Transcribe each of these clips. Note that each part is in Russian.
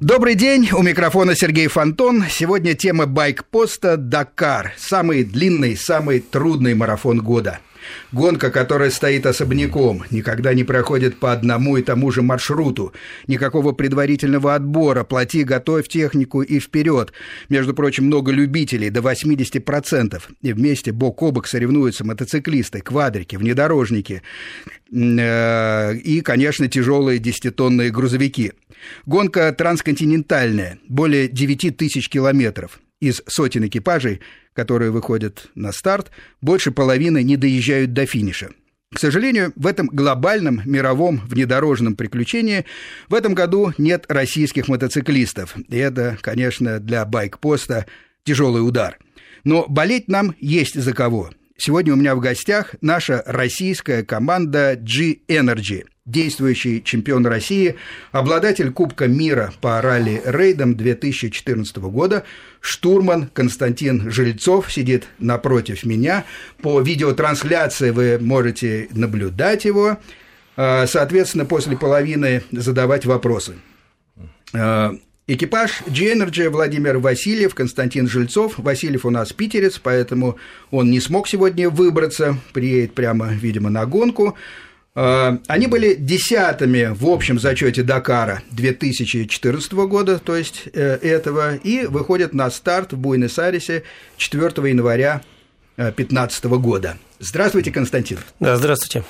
Добрый день, у микрофона Сергей Фонтон. Сегодня тема байкпоста «Дакар». Самый длинный, самый трудный марафон года. Гонка, которая стоит особняком, никогда не проходит по одному и тому же маршруту. Никакого предварительного отбора, плати, готовь технику и вперед. Между прочим, много любителей, до 80%. И вместе бок о бок соревнуются мотоциклисты, квадрики, внедорожники э, и, конечно, тяжелые десятитонные грузовики – Гонка трансконтинентальная, более 9 тысяч километров. Из сотен экипажей, которые выходят на старт, больше половины не доезжают до финиша. К сожалению, в этом глобальном мировом внедорожном приключении в этом году нет российских мотоциклистов. И это, конечно, для байкпоста тяжелый удар. Но болеть нам есть за кого. Сегодня у меня в гостях наша российская команда G-Energy – действующий чемпион России, обладатель Кубка мира по ралли-рейдам 2014 года, штурман Константин Жильцов сидит напротив меня. По видеотрансляции вы можете наблюдать его, а, соответственно, после половины задавать вопросы. А, экипаж G-Energy Владимир Васильев, Константин Жильцов. Васильев у нас питерец, поэтому он не смог сегодня выбраться, приедет прямо, видимо, на гонку. Э, они были десятыми в общем зачете Дакара 2014 года, то есть э, этого, и выходят на старт в Буэнос-Айресе 4 января 2015 э, года. Здравствуйте, Константин. Да, здравствуйте.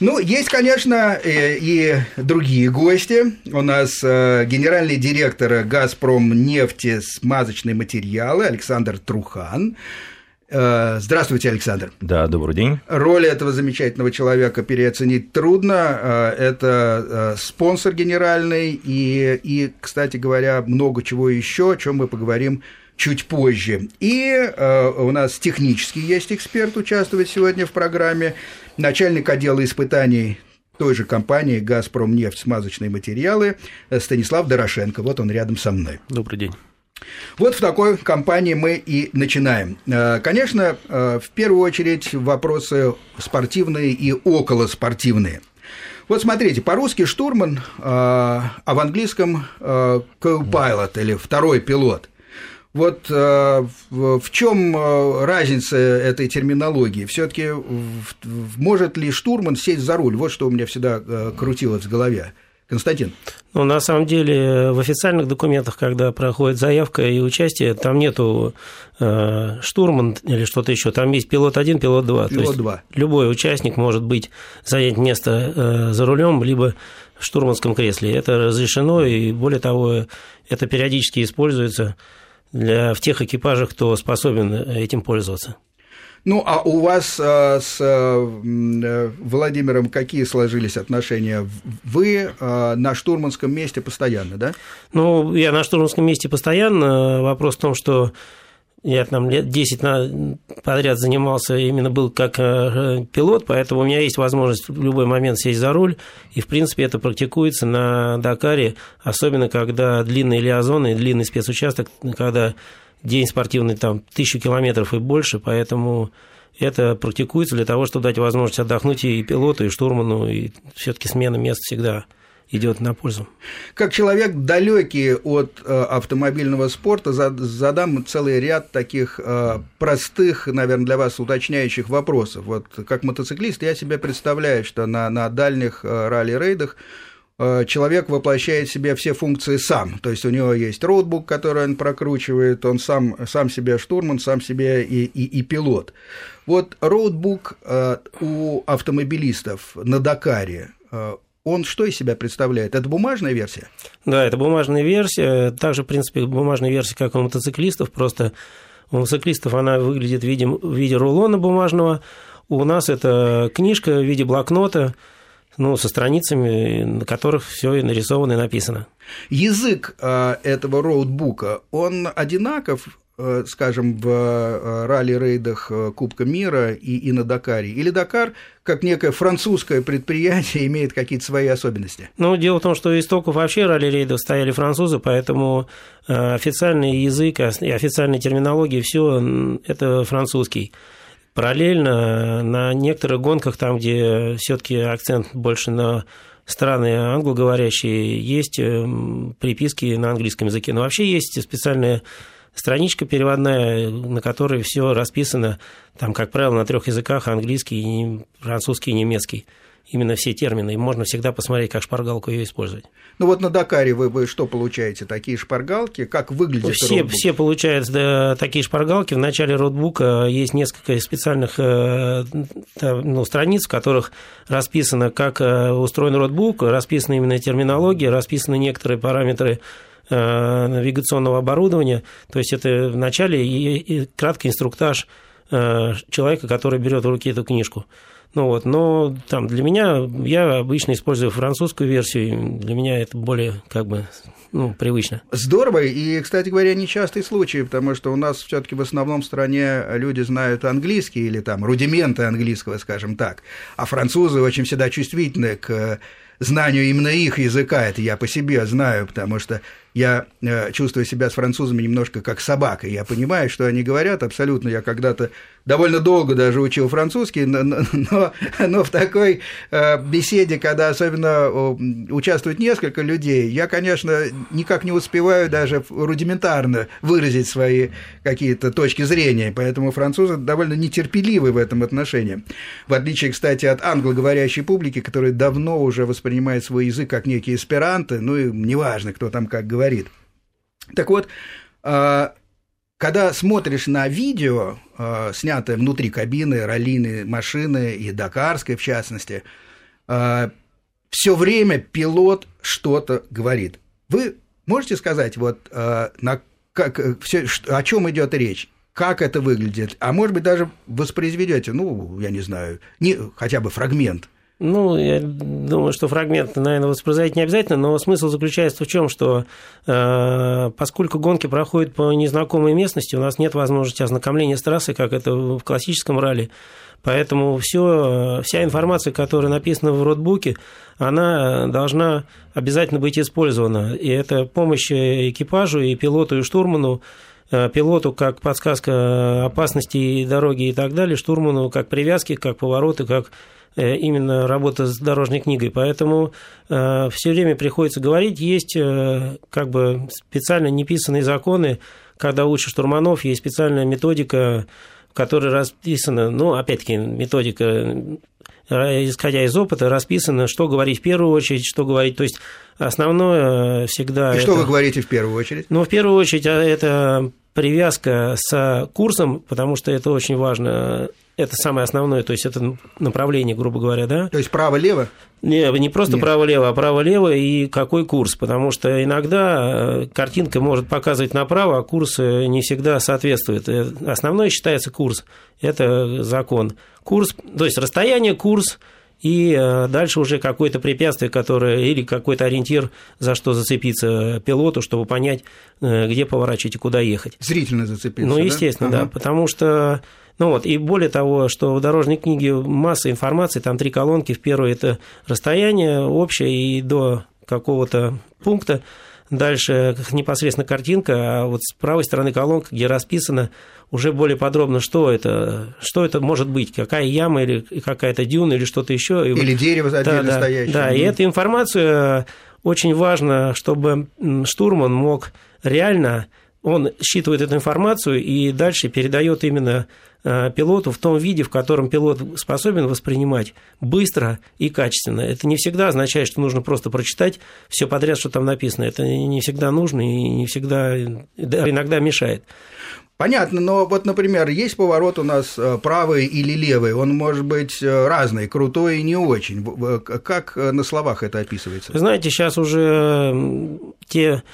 Ну, есть, конечно, и другие гости. У нас генеральный директор «Газпром» нефти смазочные материалы Александр Трухан. Э, здравствуйте, Александр. Да, добрый день. Роль этого замечательного человека переоценить трудно. Э, это э, спонсор генеральный и, и, кстати говоря, много чего еще, о чем мы поговорим чуть позже. И у нас технический есть эксперт, участвует сегодня в программе, начальник отдела испытаний той же компании «Газпром нефть» смазочные материалы Станислав Дорошенко. Вот он рядом со мной. Добрый день. Вот в такой компании мы и начинаем. Э, конечно, э, в первую очередь вопросы спортивные и околоспортивные. Вот смотрите, по-русски штурман, э, а в английском co-pilot или второй пилот. Вот в чем разница этой терминологии? Все-таки может ли штурман сесть за руль? Вот что у меня всегда крутилось в голове. Константин. Ну, на самом деле, в официальных документах, когда проходит заявка и участие, там нету э, штурман или что-то еще. Там есть пилот один, пилот два. Пилот два. Любой участник может быть занять место э, за рулем, либо в штурманском кресле. Это разрешено, и более того, это периодически используется для, в тех экипажах, кто способен этим пользоваться. Ну, а у вас э, с э, Владимиром какие сложились отношения? Вы э, на штурманском месте постоянно, да? Ну, я на штурманском месте постоянно. Вопрос в том, что я там лет 10 подряд занимался, именно был как пилот, поэтому у меня есть возможность в любой момент сесть за руль, и, в принципе, это практикуется на Дакаре, особенно когда длинные лиазоны, длинный спецучасток, когда день спортивный там тысячу километров и больше, поэтому это практикуется для того, чтобы дать возможность отдохнуть и пилоту, и штурману, и все-таки смена мест всегда идет на пользу. Как человек далекий от э, автомобильного спорта, задам целый ряд таких э, простых, наверное, для вас уточняющих вопросов. Вот как мотоциклист я себе представляю, что на, на дальних э, ралли-рейдах человек воплощает в себе все функции сам. То есть у него есть роутбук, который он прокручивает, он сам, сам себе штурман, сам себе и, и, и пилот. Вот роутбук у автомобилистов на Дакаре, он что из себя представляет? Это бумажная версия? Да, это бумажная версия. Также, в принципе, бумажная версия, как у мотоциклистов, просто у мотоциклистов она выглядит в виде, в виде рулона бумажного. У нас это книжка в виде блокнота, ну, со страницами, на которых все и нарисовано и написано. Язык э, этого роутбука, он одинаков, скажем, в э, ралли-рейдах Кубка мира и, и на Дакаре? Или Дакар, как некое французское предприятие, имеет какие-то свои особенности? Ну, дело в том, что истоков вообще ралли-рейдов стояли французы, поэтому официальный язык и официальная терминология, все это французский. Параллельно на некоторых гонках, там, где все-таки акцент больше на страны англоговорящие, есть приписки на английском языке. Но вообще есть специальная страничка переводная, на которой все расписано, там, как правило, на трех языках, английский, французский и немецкий именно все термины, и можно всегда посмотреть, как шпаргалку ее использовать. Ну вот на Дакаре вы, вы что получаете? Такие шпаргалки? Как выглядит все, роутбук? Все получают да, такие шпаргалки. В начале роутбука есть несколько специальных э, ну, страниц, в которых расписано, как э, устроен роутбук, расписана именно терминология, расписаны некоторые параметры навигационного оборудования. То есть это в начале и, и краткий инструктаж человека, который берет в руки эту книжку. Ну вот, но там для меня, я обычно использую французскую версию, для меня это более как бы ну, привычно. Здорово, и, кстати говоря, нечастый случай, потому что у нас все таки в основном в стране люди знают английский или там рудименты английского, скажем так, а французы очень всегда чувствительны к знанию именно их языка, это я по себе знаю, потому что я э, чувствую себя с французами немножко как собака. Я понимаю, что они говорят абсолютно. Я когда-то довольно долго даже учил французский, но, но, но в такой э, беседе, когда особенно участвует несколько людей, я, конечно, никак не успеваю даже рудиментарно выразить свои какие-то точки зрения. Поэтому французы довольно нетерпеливы в этом отношении. В отличие, кстати, от англоговорящей публики, которая давно уже воспринимает свой язык как некие эсперанты, ну и неважно, кто там как говорит говорит. Так вот, а, когда смотришь на видео, а, снятое внутри кабины, раллийной машины и дакарской в частности, а, все время пилот что-то говорит. Вы можете сказать, вот на как, все, о чем идет речь? Как это выглядит? А может быть, даже воспроизведете, ну, я не знаю, не, хотя бы фрагмент – ну, я думаю, что фрагмент, наверное, воспроизводить не обязательно, но смысл заключается в чем, что э, поскольку гонки проходят по незнакомой местности, у нас нет возможности ознакомления с трассой, как это в классическом ралли. Поэтому все, вся информация, которая написана в ротбуке, она должна обязательно быть использована. И это помощь экипажу, и пилоту, и штурману, э, пилоту как подсказка опасности дороги и так далее, штурману как привязки, как повороты, как Э, именно работа с дорожной книгой. Поэтому э, все время приходится говорить, есть э, как бы специально неписанные законы, когда учат штурманов, есть специальная методика, в которой расписана, ну, опять-таки, методика исходя из опыта, расписано, что говорить в первую очередь, что говорить. То есть основное всегда. И это... что вы говорите в первую очередь? Ну, в первую очередь, это привязка с курсом, потому что это очень важно это самое основное, то есть это направление, грубо говоря, да? То есть право-лево? Не, не просто право-лево, а право-лево и какой курс, потому что иногда э, картинка может показывать направо, а курс э, не всегда соответствует. Э, основной считается курс, это закон. Курс, то есть расстояние, курс, и дальше уже какое-то препятствие, которое или какой-то ориентир, за что зацепиться пилоту, чтобы понять, где поворачивать и куда ехать. Зрительно зацепиться. Ну, естественно, да, ага. да потому что ну вот, и более того, что в дорожной книге масса информации, там три колонки. В первой это расстояние общее и до какого-то пункта. Дальше непосредственно картинка, а вот с правой стороны колонка, где расписано уже более подробно, что это, что это может быть, какая яма или какая-то дюна или что-то еще. Или вот, дерево отдельно да, стоящее. Да, и эту информацию очень важно, чтобы штурман мог реально он считывает эту информацию и дальше передает именно э, пилоту в том виде, в котором пилот способен воспринимать быстро и качественно. Это не всегда означает, что нужно просто прочитать все подряд, что там написано. Это не всегда нужно и не всегда, иногда мешает. Понятно, но вот, например, есть поворот у нас э, правый или левый, он может быть э, разный, крутой и не очень. Как на словах это описывается? Вы знаете, сейчас уже те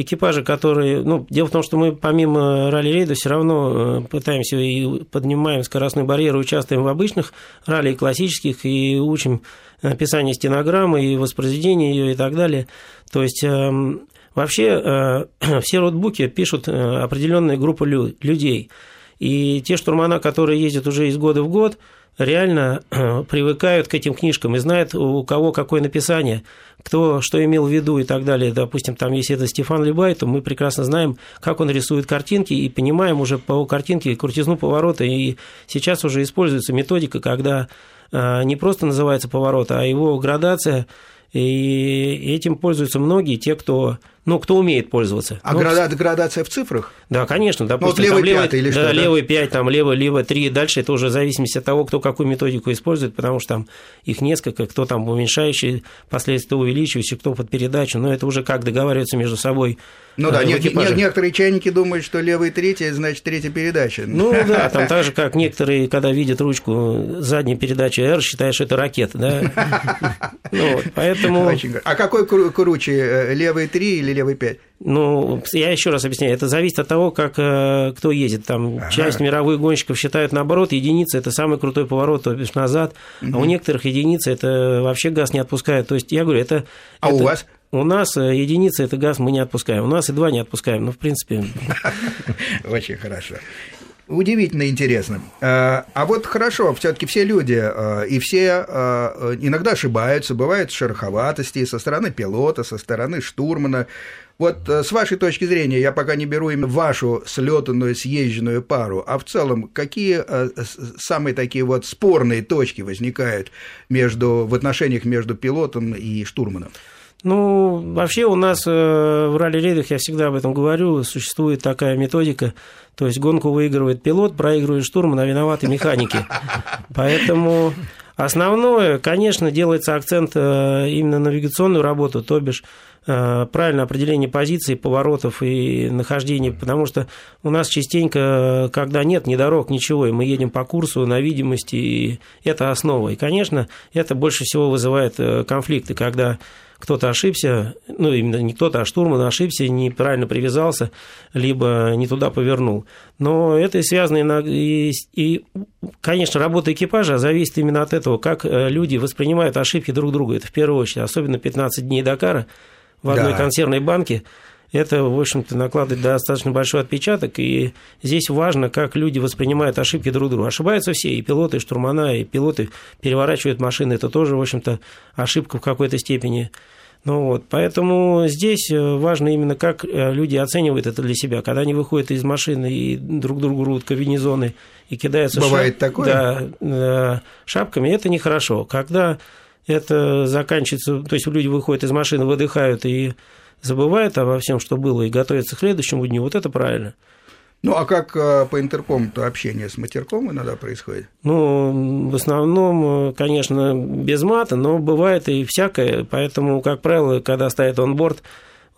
экипажи, которые... Ну, дело в том, что мы помимо ралли-рейда все равно э, пытаемся и поднимаем скоростной барьер, участвуем в обычных ралли классических и учим написание стенограммы и воспроизведение ее и так далее. То есть эм, вообще э, все роутбуки пишут э, определенная группа людей. И те штурмана, которые ездят уже из года в год, реально привыкают к этим книжкам и знают, у кого какое написание, кто что имел в виду и так далее. Допустим, там, если это Стефан Либай, то мы прекрасно знаем, как он рисует картинки и понимаем уже по картинке крутизну поворота. И сейчас уже используется методика, когда а, не просто называется поворот, а его градация И этим пользуются многие, те, кто ну, кто умеет пользоваться. А ну, града, градация в цифрах? Да, конечно. Допустим, ну, вот левый левый, 5 или да, что? Да, левый 5, там, левый, левый 3. Дальше это уже в зависимости от того, кто какую методику использует, потому что там их несколько, кто там уменьшающий, последствия увеличивающий, кто под передачу. Но это уже как договариваются между собой ну да, не, не, некоторые чайники думают, что левый третий, значит, третья передача. Ну да, там так же, как некоторые, когда видят ручку задней передачи R, считают, что это ракета, да? Ну, поэтому... А какой круче, э, левый 3 или левый 5? Ну, я еще раз объясняю, это зависит от того, как э, кто едет. Там ага. часть мировых гонщиков считают наоборот, единица это самый крутой поворот, то бишь назад, угу. а у некоторых единицы это вообще газ не отпускает. То есть я говорю, это. А это... у вас? У нас э, единица – это газ, мы не отпускаем. У нас и два не отпускаем, ну, в принципе… Очень хорошо. Удивительно интересно. А, а вот хорошо, все-таки все люди а, и все а, иногда ошибаются, бывают шероховатости со стороны пилота, со стороны штурмана. Вот с вашей точки зрения, я пока не беру именно вашу слетанную, съезженную пару, а в целом, какие самые такие вот спорные точки возникают между, в отношениях между пилотом и штурманом? Ну, вообще у нас э, в ралли-рейдах, я всегда об этом говорю, существует такая методика, то есть гонку выигрывает пилот, проигрывает штурман, а виноваты механики. Поэтому основное, конечно, делается акцент э, именно на навигационную работу, то бишь э, правильное определение позиций, поворотов и нахождения, потому что у нас частенько, когда нет ни дорог, ничего, и мы едем по курсу на видимости, и это основа. И, конечно, это больше всего вызывает конфликты, когда кто-то ошибся, ну, именно не кто-то, а штурман ошибся, неправильно привязался, либо не туда повернул. Но это связано и, и конечно, работа экипажа зависит именно от этого, как э, люди воспринимают ошибки друг друга. Это в первую очередь, особенно 15 дней Дакара в одной да. консервной банке это, в общем-то, накладывает достаточно большой отпечаток, и здесь важно, как люди воспринимают ошибки друг друга. Ошибаются все, и пилоты, и штурмана, и пилоты переворачивают машины, это тоже, в общем-то, ошибка в какой-то степени. Ну вот, поэтому здесь важно именно, как э, люди оценивают это для себя. Когда они выходят из машины и друг другу рвут комбинезоны и кидаются Бывает шап... такое? Да, э, шапками, это нехорошо. Когда это заканчивается, то есть люди выходят из машины, выдыхают и забывает обо всем, что было, и готовится к следующему дню, вот это правильно. Ну, а как э, по интеркому-то общение с матерком иногда происходит? Ну, в основном, э, конечно, без мата, но бывает и всякое, поэтому, как правило, когда ставят онборд,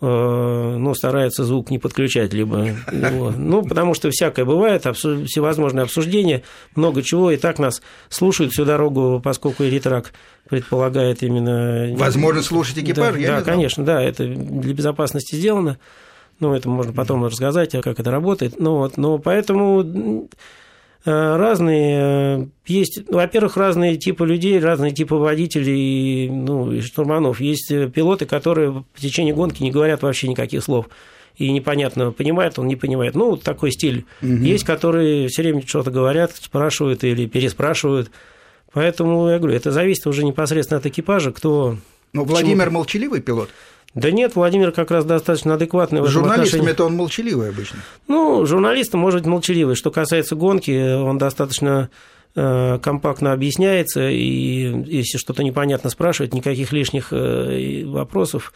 ну, стараются звук не подключать, либо его. Ну, потому что всякое бывает, всевозможные обсуждения, много чего, и так нас слушают всю дорогу, поскольку эритрак предполагает именно... Возможно слушать экипаж, да, я Да, не конечно, да, это для безопасности сделано. Ну, это можно потом рассказать, как это работает. Ну, вот, но поэтому разные э, есть, ну, во-первых, разные типы людей, разные типы водителей, ну, и штурманов. Есть э, пилоты, которые в течение гонки не говорят вообще никаких слов и непонятно, понимает он, не понимает. Ну, вот такой стиль. Угу. Есть, которые все время что-то говорят, спрашивают или переспрашивают. Поэтому я говорю, это зависит уже непосредственно от экипажа, кто. Но Владимир молчаливый пилот? Да нет, Владимир как раз достаточно адекватный в этом Журналистами это он молчаливый обычно. Ну, журналистом может быть молчаливый. Что касается гонки, он достаточно э, компактно объясняется, и если что-то непонятно спрашивать, никаких лишних э, вопросов,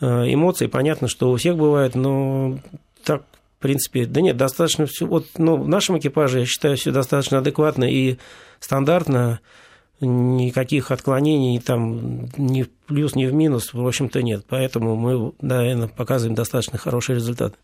э, эмоций, понятно, что у всех бывает, но так, в принципе, да нет, достаточно все. Вот ну, в нашем экипаже, я считаю, все достаточно адекватно и стандартно никаких отклонений там ни в плюс, ни в минус, в общем-то, нет. Поэтому мы, наверное, показываем достаточно хороший результат.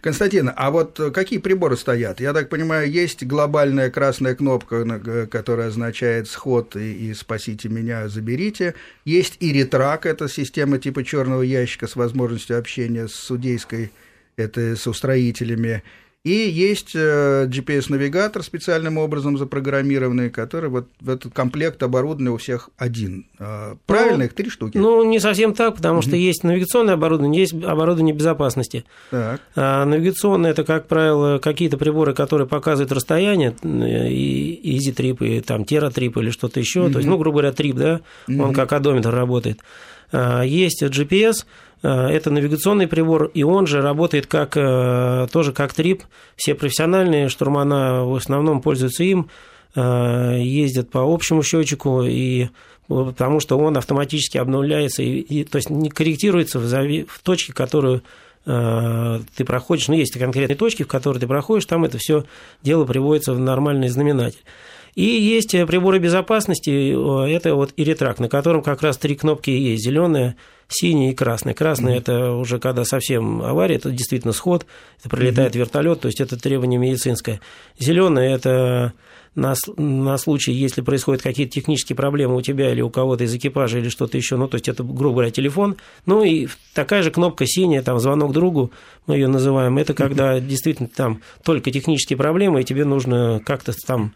Константин, а вот какие приборы стоят? Я так понимаю, есть глобальная красная кнопка, которая означает сход и, и спасите меня, заберите. Есть и ретрак, это система типа черного ящика с возможностью общения с судейской, это с устроителями. И есть э, GPS-навигатор специальным образом запрограммированный, который вот в этот комплект оборудования у всех один. А, правильно, ну, их три штуки? Ну, не совсем так, потому что есть навигационное оборудование, есть оборудование безопасности. Так. А навигационное – это, как правило, какие-то приборы, которые показывают расстояние, и Easy Trip, и там Terra Trip или что-то еще. Угу. То есть, ну, грубо говоря, Trip, да, он как одометр работает. А, есть GPS – Э, это навигационный прибор, и он же работает как, э, тоже как трип. Все профессиональные штурмана в основном пользуются им. ездят по общему счетчику, и потому что он автоматически обновляется, и, и, то есть не корректируется в, в точке, которую ты проходишь, ну, есть конкретные точки, в которые ты проходишь, там это все дело приводится в нормальный знаменатель. И есть приборы безопасности, это вот иритрак, на котором как раз три кнопки есть, зеленая, синий и красный. Красный mm-hmm. это уже когда совсем авария, это действительно сход, это прилетает mm-hmm. вертолет, то есть это требование медицинское. Зеленый это на, на случай, если происходят какие-то технические проблемы у тебя или у кого-то из экипажа или что-то еще, ну, то есть это, грубо говоря, телефон. Ну, и такая же кнопка синяя, там, звонок другу, мы ее называем, это когда действительно там только технические проблемы, и тебе нужно как-то там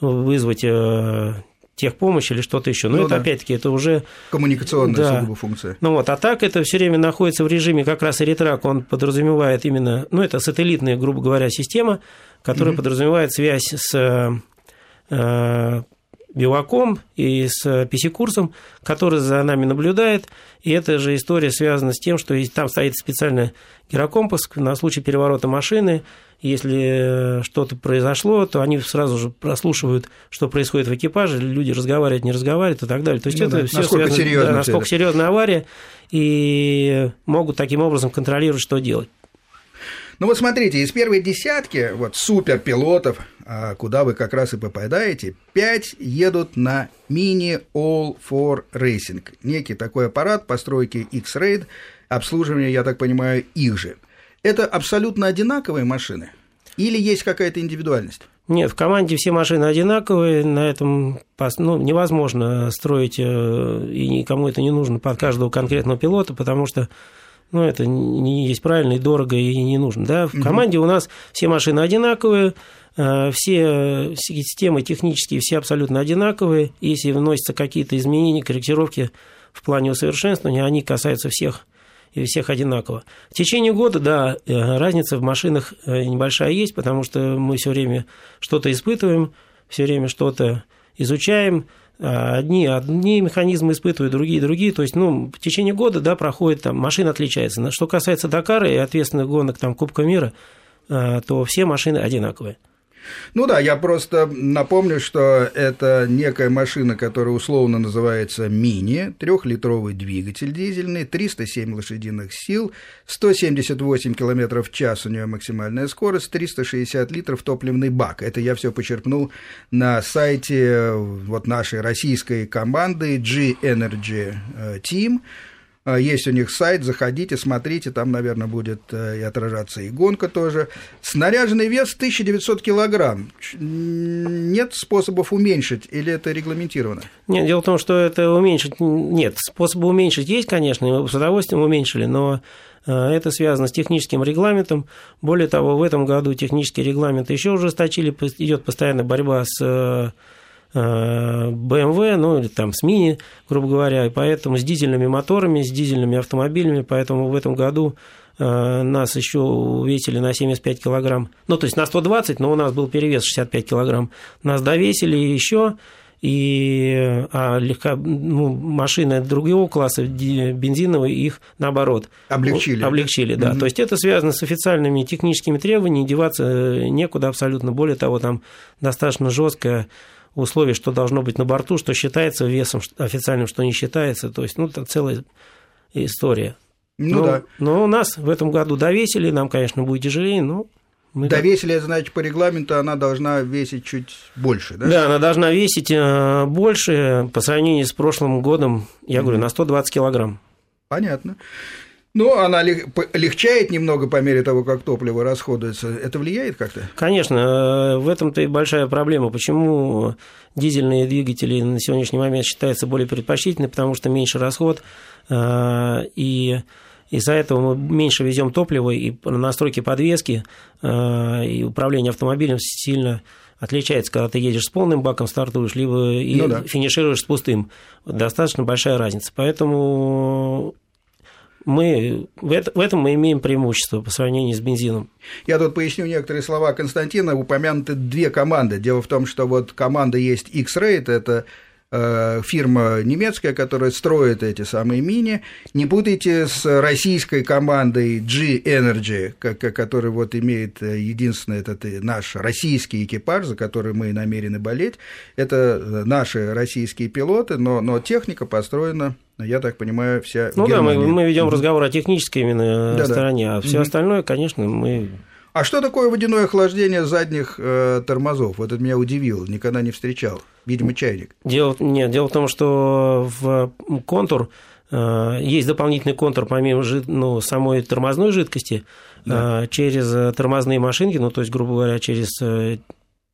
вызвать э, техпомощь или что-то еще. Но ну, это да. опять-таки это уже коммуникационная да. сугубо функция. Ну вот, а так это все время находится в режиме как раз ретрак, он подразумевает именно, ну это сателлитная, грубо говоря, система, которая mm-hmm. подразумевает связь с э, Биваком и с PC-курсом, который за нами наблюдает. И эта же история связана с тем, что там стоит специальный гирокомпас на случай переворота машины. Если что-то произошло, то они сразу же прослушивают, что происходит в экипаже, люди разговаривают, не разговаривают и так далее. То есть ну, это да. все насколько связано, да, насколько серьезная авария, и могут таким образом контролировать, что делать. Ну вот смотрите, из первой десятки вот суперпилотов, а, куда вы как раз и попадаете, пять едут на мини All for Racing. Некий такой аппарат постройки X-Raid, обслуживание, я так понимаю, их же. Это абсолютно одинаковые машины? Или есть какая-то индивидуальность? Нет, в команде все машины одинаковые, на этом ну, невозможно строить, э, и никому это не нужно под каждого конкретного пилота, потому что ну, это не есть правильно и дорого, и не нужно. Да? В команде у нас все машины одинаковые, э, все системы технические, все абсолютно одинаковые. Если вносятся какие-то изменения, корректировки в плане усовершенствования, они касаются всех и всех одинаково. В течение года, да, э, разница в машинах э, небольшая есть, потому что мы все время что-то испытываем, все время что-то изучаем, одни, одни механизмы испытывают, другие, другие. То есть, ну, в течение года, да, проходит, там, машина отличается. Что касается Дакара и ответственных гонок, там, Кубка мира, а, то все машины одинаковые. Ну да, я просто напомню, что это некая машина, которая условно называется мини, трехлитровый двигатель дизельный, 307 лошадиных сил, 178 км в час у нее максимальная скорость, 360 литров топливный бак. Это я все почерпнул на сайте вот нашей российской команды G-Energy э, Team. А, есть у них сайт, заходите, смотрите, там, наверное, будет э, и отражаться и гонка тоже. Снаряженный вес 1900 килограмм. Нет способов уменьшить или это регламентировано? Нет, дело в том, что это уменьшить... Нет, способы уменьшить есть, конечно, мы с удовольствием уменьшили, но э, это связано с техническим регламентом. Более того, в этом году технический регламент еще ужесточили, идет постоянная борьба с э, BMW, ну или там с Мини, грубо говоря, и поэтому с дизельными моторами, с дизельными автомобилями, поэтому в этом году э, нас еще увесили на 75 килограмм, ну то есть на 120, но у нас был перевес 65 килограмм, нас довесили еще, и а легко, ну, машины другого класса, бензиновые, их наоборот облегчили. Облегчили, да. Угу. То есть это связано с официальными техническими требованиями, деваться некуда абсолютно. Более того, там достаточно жесткая условий, что должно быть на борту, что считается весом официальным, что не считается. То есть, ну, это целая история. Ну но, да. Но у нас в этом году довесили, нам, конечно, будет тяжелее, но мы Довесили, так... значит, по регламенту она должна весить чуть больше, да? Да, она должна весить э, больше по сравнению с прошлым годом, я mm-hmm. говорю, на 120 килограмм. Понятно. Ну, она легчает немного по мере того, как топливо расходуется. Это влияет как-то? Конечно, э, в этом-то и большая проблема. Почему дизельные двигатели на сегодняшний момент считаются более предпочтительными, потому что меньше расход, э, и из-за этого мы меньше везем топлива, и настройки подвески э, и управление автомобилем сильно отличается, когда ты едешь с полным баком, стартуешь, либо и ну, да. финишируешь с пустым. Достаточно большая разница. Поэтому мы, в, это, в этом мы имеем преимущество по сравнению с бензином. Я тут поясню некоторые слова Константина. Упомянуты две команды. Дело в том, что вот команда есть X-Rate, это фирма немецкая, которая строит эти самые мини. Не путайте с российской командой G-Energy, который вот имеет э, единственный этот наш российский экипаж, за который мы намерены болеть. Это наши российские пилоты, но, но техника построена я так понимаю, вся. Ну да, мы, мы ведем разговор о технической именно да, стороне, да. а все остальное, конечно, мы а что такое водяное охлаждение задних э, тормозов? Вот это меня удивило, никогда не встречал. Видимо, чайник. Дело, нет, дело в том, что в контур э, есть дополнительный контур помимо ну, самой тормозной жидкости да. э, через тормозные машинки, ну, то есть, грубо говоря, через э,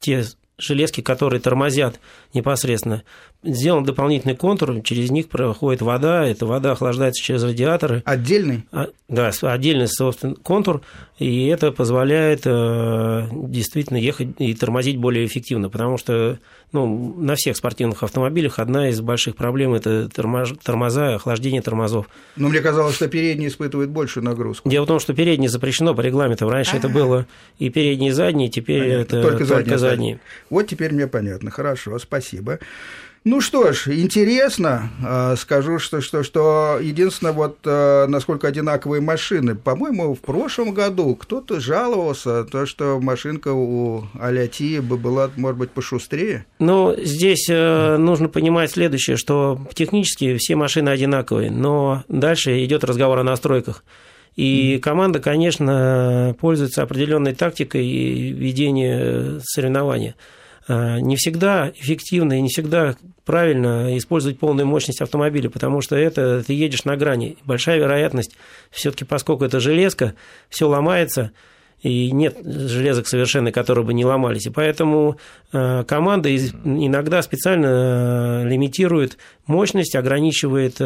те железки, которые тормозят непосредственно, сделан дополнительный контур, через них проходит вода, эта вода охлаждается через радиаторы. Отдельный? А, да, отдельный, собственно, контур, и это позволяет э, действительно ехать и тормозить более эффективно, потому что ну, на всех спортивных автомобилях одна из больших проблем – это тормоза, охлаждение тормозов. Но мне казалось, что передние испытывают большую нагрузку. Дело в том, что передние запрещено по регламенту. Раньше А-а-а. это было и передние, и задние, теперь Понятно. это только, только задние. задние. Вот теперь мне понятно. Хорошо, спасибо. Ну что ж, интересно. А, скажу, что, что, что единственное, вот а, насколько одинаковые машины. По-моему, в прошлом году кто-то жаловался, то, что машинка у Аляти бы была, может быть, пошустрее. Ну, здесь э, нужно понимать следующее, что технически все машины одинаковые, но дальше идет разговор о настройках. И команда, конечно, пользуется определенной тактикой ведения соревнования. А, не всегда эффективно и не всегда правильно использовать полную мощность автомобиля, потому что это ты едешь на грани. Большая вероятность, все-таки поскольку это железка, все ломается, и нет железок совершенно, которые бы не ломались. И поэтому а, команда иногда специально а, лимитирует мощность, ограничивает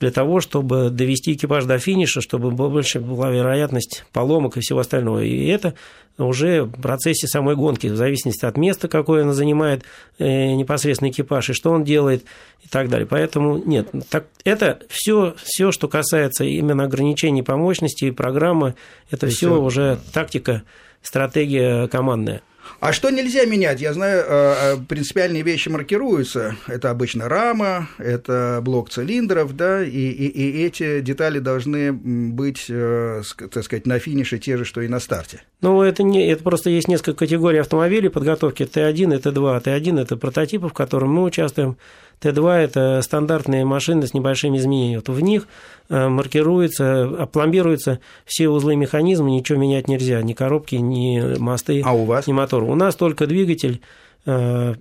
для того, чтобы довести экипаж до финиша, чтобы больше была вероятность поломок и всего остального. И это уже в процессе самой гонки, в зависимости от места, какое она занимает э, непосредственно экипаж, и что он делает, и так далее. Поэтому нет, так, это все, все, что касается именно ограничений по мощности и программы, это все уже тактика, стратегия командная. А что нельзя менять? Я знаю, э, э, принципиальные вещи маркируются. Это обычно рама, это блок цилиндров, да, и, и, и эти детали должны быть, э, так сказать, на финише те же, что и на старте. Ну, это, не, это просто есть несколько категорий автомобилей подготовки Т1 и Т2. Т1 – это прототипы, в котором мы участвуем. Т2 – это стандартные машины с небольшими изменениями. Вот в них э, маркируются, опломбируются все узлы механизма, ничего менять нельзя, ни коробки, ни мосты, а у вас? ни мотор. У нас только двигатель э,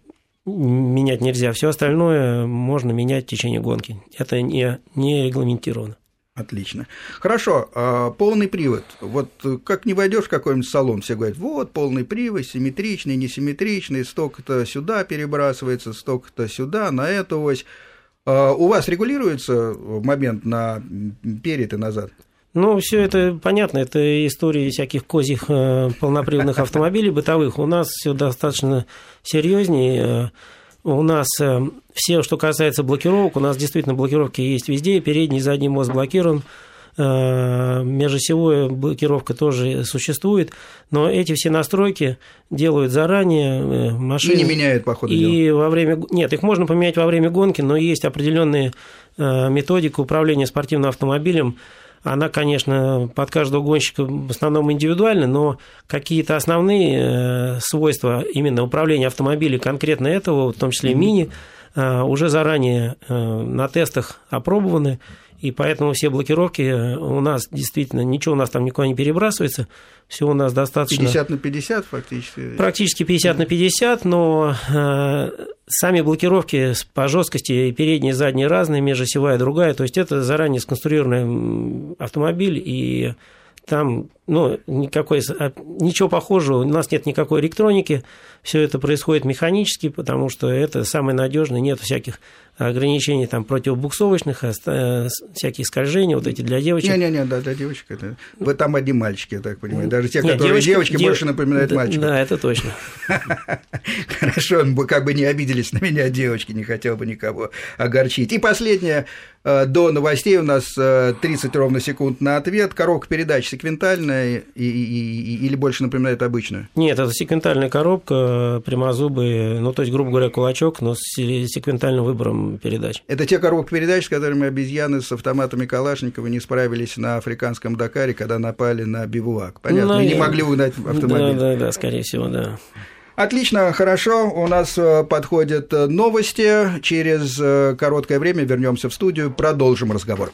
менять нельзя, все остальное можно менять в течение гонки. Это не, не регламентировано. Отлично. Хорошо, а, полный привод. Вот как не войдешь в какой-нибудь салон, все говорят, вот полный привод, симметричный, несимметричный, столько-то сюда перебрасывается, столько-то сюда, на эту ось. А, у вас регулируется момент на перед и назад? Ну, все это понятно, это истории всяких козьих э, полноприводных автомобилей бытовых. У нас все достаточно серьезнее у нас э, все, что касается блокировок, у нас действительно блокировки есть везде, передний и задний мост блокирован, э, межосевая блокировка тоже существует, но эти все настройки делают заранее э, машины. И не меняют по ходу И дела. во время... Нет, их можно поменять во время гонки, но есть определенные методика управления спортивным автомобилем, она, конечно, под каждого гонщика в основном индивидуальна, но какие-то основные э, свойства именно управления автомобилем конкретно этого, в том числе мини, э, уже заранее э, на тестах опробованы, и поэтому все блокировки у нас действительно, ничего у нас там никуда не перебрасывается, все у нас достаточно... 50 на 50 фактически? Практически 50 на 50, но э, сами блокировки по жесткости передние и задние разные, межосевая другая, то есть это заранее сконструированный автомобиль, и там ну, никакой, ничего похожего, у нас нет никакой электроники, все это происходит механически, потому что это самое надежное, нет всяких ограничений там противобуксовочных, а, всяких скольжений, вот эти для девочек. Не-не-не, да, для девочек это... Вы там одни мальчики, я так понимаю. Даже те, Нет, которые девочки, девочки дев... больше напоминают да, мальчиков. Да, это точно. Хорошо, как бы не обиделись на меня девочки, не хотел бы никого огорчить. И последнее, э, до новостей у нас 30 э, ровно секунд на ответ. Коробка передач секвентальная и, и, и, или больше напоминает обычную? Нет, это секвентальная коробка, прямозубые, ну, то есть, грубо говоря, кулачок, но с секвентальным выбором передач. Это те коробки передач, с которыми обезьяны с автоматами Калашникова не справились на африканском Дакаре, когда напали на бивуак. Понятно, ну, и не могли угнать автомобиль. Да, да, да, скорее всего, да. Отлично, хорошо. У нас э, подходят э, новости. Через э, короткое время вернемся в студию, продолжим разговор.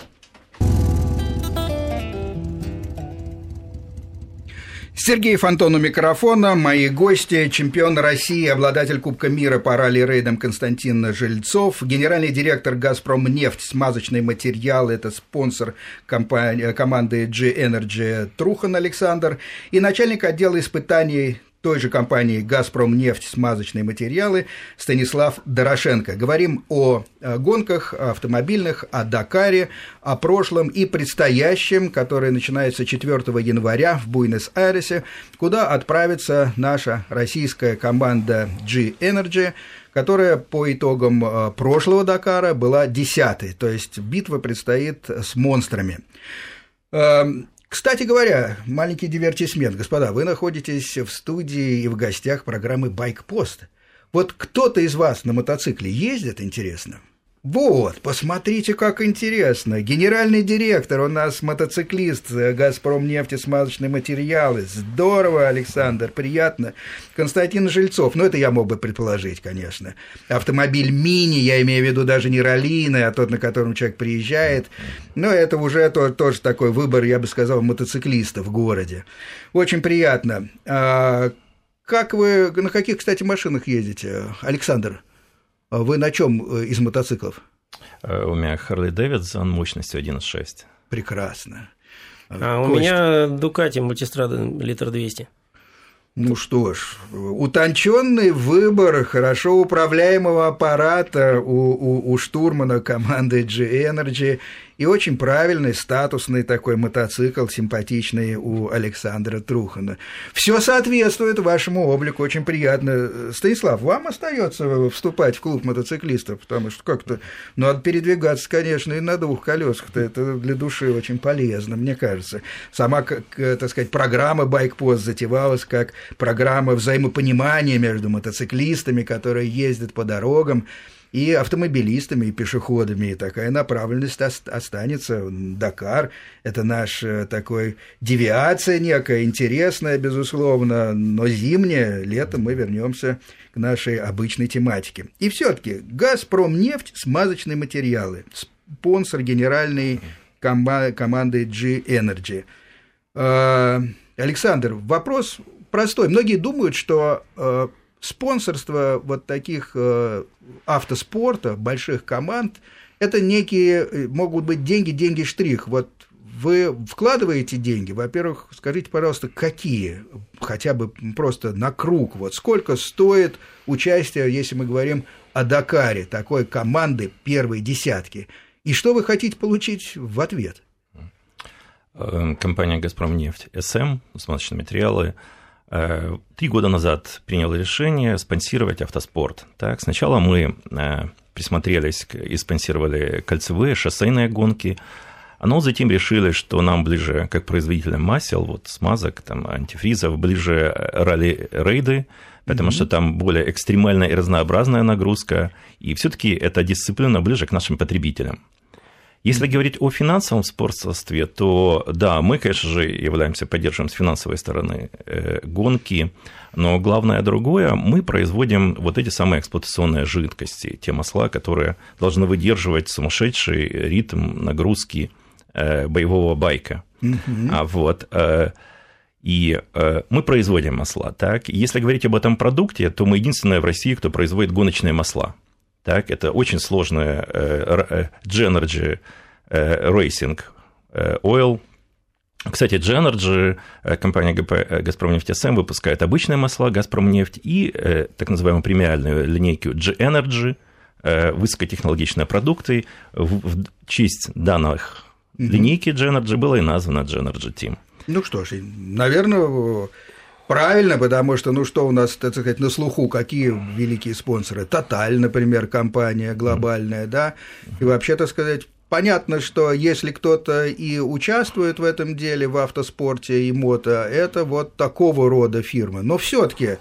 Сергей Фонтон у микрофона. Мои гости – чемпион России, обладатель Кубка мира по ралли-рейдам Константин Жильцов, генеральный директор «Газпром нефть», смазочные материалы – это спонсор компании, команды G-Energy Трухан Александр, и начальник отдела испытаний той же компании «Газпром нефть» смазочные материалы Станислав Дорошенко. Говорим о гонках автомобильных, о Дакаре, о прошлом и предстоящем, которое начинается 4 января в Буэнос-Айресе, куда отправится наша российская команда G-Energy, которая по итогам э, прошлого Дакара была десятой, то есть битва предстоит с монстрами. Кстати говоря, маленький дивертисмент. Господа, вы находитесь в студии и в гостях программы «Байкпост». Вот кто-то из вас на мотоцикле ездит, интересно? Вот, посмотрите, как интересно. Генеральный директор у нас мотоциклист «Газпром» нефтесмазочные материалы. Здорово, Александр, приятно. Константин Жильцов, ну это я мог бы предположить, конечно. Автомобиль мини, я имею в виду даже не раллины, а тот, на котором человек приезжает. Но это уже тоже такой выбор, я бы сказал, мотоциклиста в городе. Очень приятно. А как вы, на каких, кстати, машинах ездите, Александр? А вы на чем э, из мотоциклов? Э, у меня Harley Davidson мощностью 1.6. Прекрасно. А Кость... у меня Дукати мультистрада литр 200. Ну что ж, утонченный выбор хорошо управляемого аппарата у, у, у штурмана команды G-Energy и очень правильный, статусный такой мотоцикл, симпатичный у Александра Трухана. Все соответствует вашему облику, очень приятно. Станислав, вам остается вступать в клуб мотоциклистов, потому что как-то ну, надо передвигаться, конечно, и на двух колесах. Это для души очень полезно, мне кажется. Сама, как, так сказать, программа «Байкпост» затевалась как программа взаимопонимания между мотоциклистами, которые ездят по дорогам, и автомобилистами, и пешеходами. И такая направленность останется. Дакар – это наш э, такой девиация некая, интересная, безусловно, но зимняя, летом мы вернемся к нашей обычной тематике. И все-таки «Газпром» нефть, смазочные материалы, спонсор генеральной команды G-Energy. А, Александр, вопрос простой. Многие думают, что э, спонсорство вот таких э, автоспорта, больших команд, это некие, э, могут быть деньги, деньги штрих. Вот вы вкладываете деньги, во-первых, скажите, пожалуйста, какие, хотя бы просто на круг, вот сколько стоит участие, если мы говорим о Дакаре, такой команды первой десятки, и что вы хотите получить в ответ? Э, компания «Газпром нефть» СМ, смазочные материалы – три года назад принял решение спонсировать автоспорт. Так, сначала мы э, присмотрелись и спонсировали кольцевые, шоссейные гонки, но затем решили, что нам ближе, как производителям масел, вот смазок, там, антифризов, ближе ралли-рейды, потому mm-hmm. что там более экстремальная и разнообразная нагрузка, и все-таки эта дисциплина ближе к нашим потребителям. Если говорить о финансовом спортстве, то да, мы, конечно же, являемся поддерживаем с финансовой стороны э, гонки, но главное другое, мы производим вот эти самые эксплуатационные жидкости, те масла, которые должны выдерживать сумасшедший ритм нагрузки э, боевого байка. Mm-hmm. А вот э, и э, мы производим масла. Так? Если говорить об этом продукте, то мы единственные в России, кто производит гоночные масла. Так, это очень сложная э, Genergy э, Racing э, Oil. Кстати, Genergy, компания ГП «Газпромнефть-СМ» выпускает обычные масла «Газпромнефть» и так называемую премиальную линейку G-Energy, высокотехнологичные продукты. В честь данных линейки G-Energy было и названо G-Energy Team. Ну что ж, наверное, Правильно, потому что, ну что у нас, так сказать, на слуху, какие великие спонсоры? Тоталь, например, компания глобальная, да, и вообще, так сказать, понятно, что если кто-то и участвует в этом деле, в автоспорте и мото, это вот такого рода фирмы. Но все-таки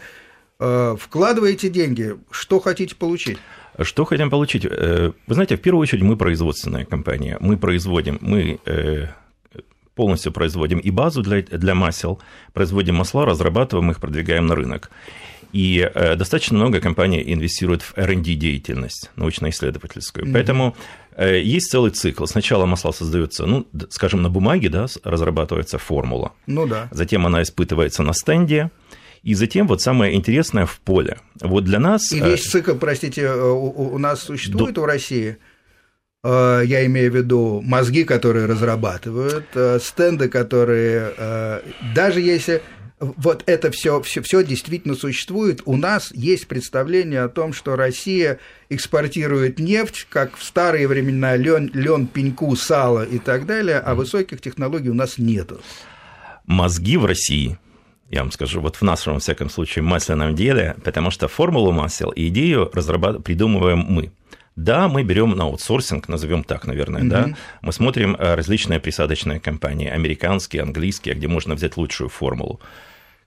э, вкладываете деньги, что хотите получить? Что хотим получить? Э, вы знаете, в первую очередь мы производственная компания. Мы производим, мы э, полностью производим и базу для, для масел, производим масла, разрабатываем их, продвигаем на рынок. И э, достаточно много компаний инвестирует в R&D деятельность, научно-исследовательскую. Mm-hmm. Поэтому э, есть целый цикл. Сначала масла создаются, ну, скажем, на бумаге, да, разрабатывается формула. Ну да. Затем она испытывается на стенде, и затем вот самое интересное в поле. Вот для нас... И весь цикл, простите, у, у нас существует до... в России? Я имею в виду мозги, которые разрабатывают, стенды, которые даже если вот это все, все, все действительно существует. У нас есть представление о том, что Россия экспортирует нефть, как в старые времена лен, лен пеньку, сало и так далее, а высоких технологий у нас нету. Мозги в России я вам скажу, вот в нашем, во всяком случае, масляном деле, потому что формулу масел и идею разрабатываем, придумываем мы. Да, мы берем на аутсорсинг, назовем так, наверное, mm-hmm. да. Мы смотрим э, различные присадочные компании, американские, английские, где можно взять лучшую формулу.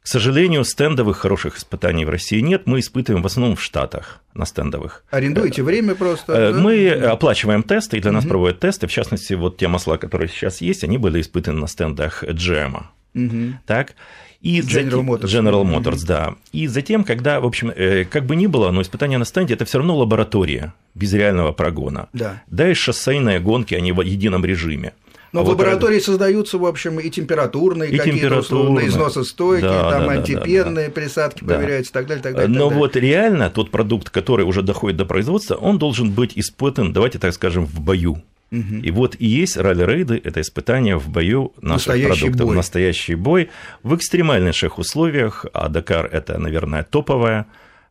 К сожалению, стендовых хороших испытаний в России нет. Мы испытываем в основном в Штатах на стендовых. Арендуете время просто? Э, мы да? оплачиваем тесты, и для нас угу. проводят тесты. В частности, вот те масла, которые сейчас есть, они были испытаны на стендах GM. Угу. Так? И General Motors. General Motors, да. И затем, когда, в общем, э, как бы ни было, но испытание на стенде – это все равно лаборатория без реального прогона. Да. Да, и шоссейные гонки, они в едином режиме. Но вот в лаборатории создаются, в общем, и температурные и какие-то условные износостойкие, да, там да, антипенные да, да, присадки да. проверяются и так далее, так далее. Но так далее. вот реально тот продукт, который уже доходит до производства, он должен быть испытан, давайте так скажем, в бою. Угу. И вот и есть ралли-рейды, это испытание в бою наших настоящий продуктов, бой. настоящий бой в экстремальнейших условиях, а Дакар это, наверное, топовая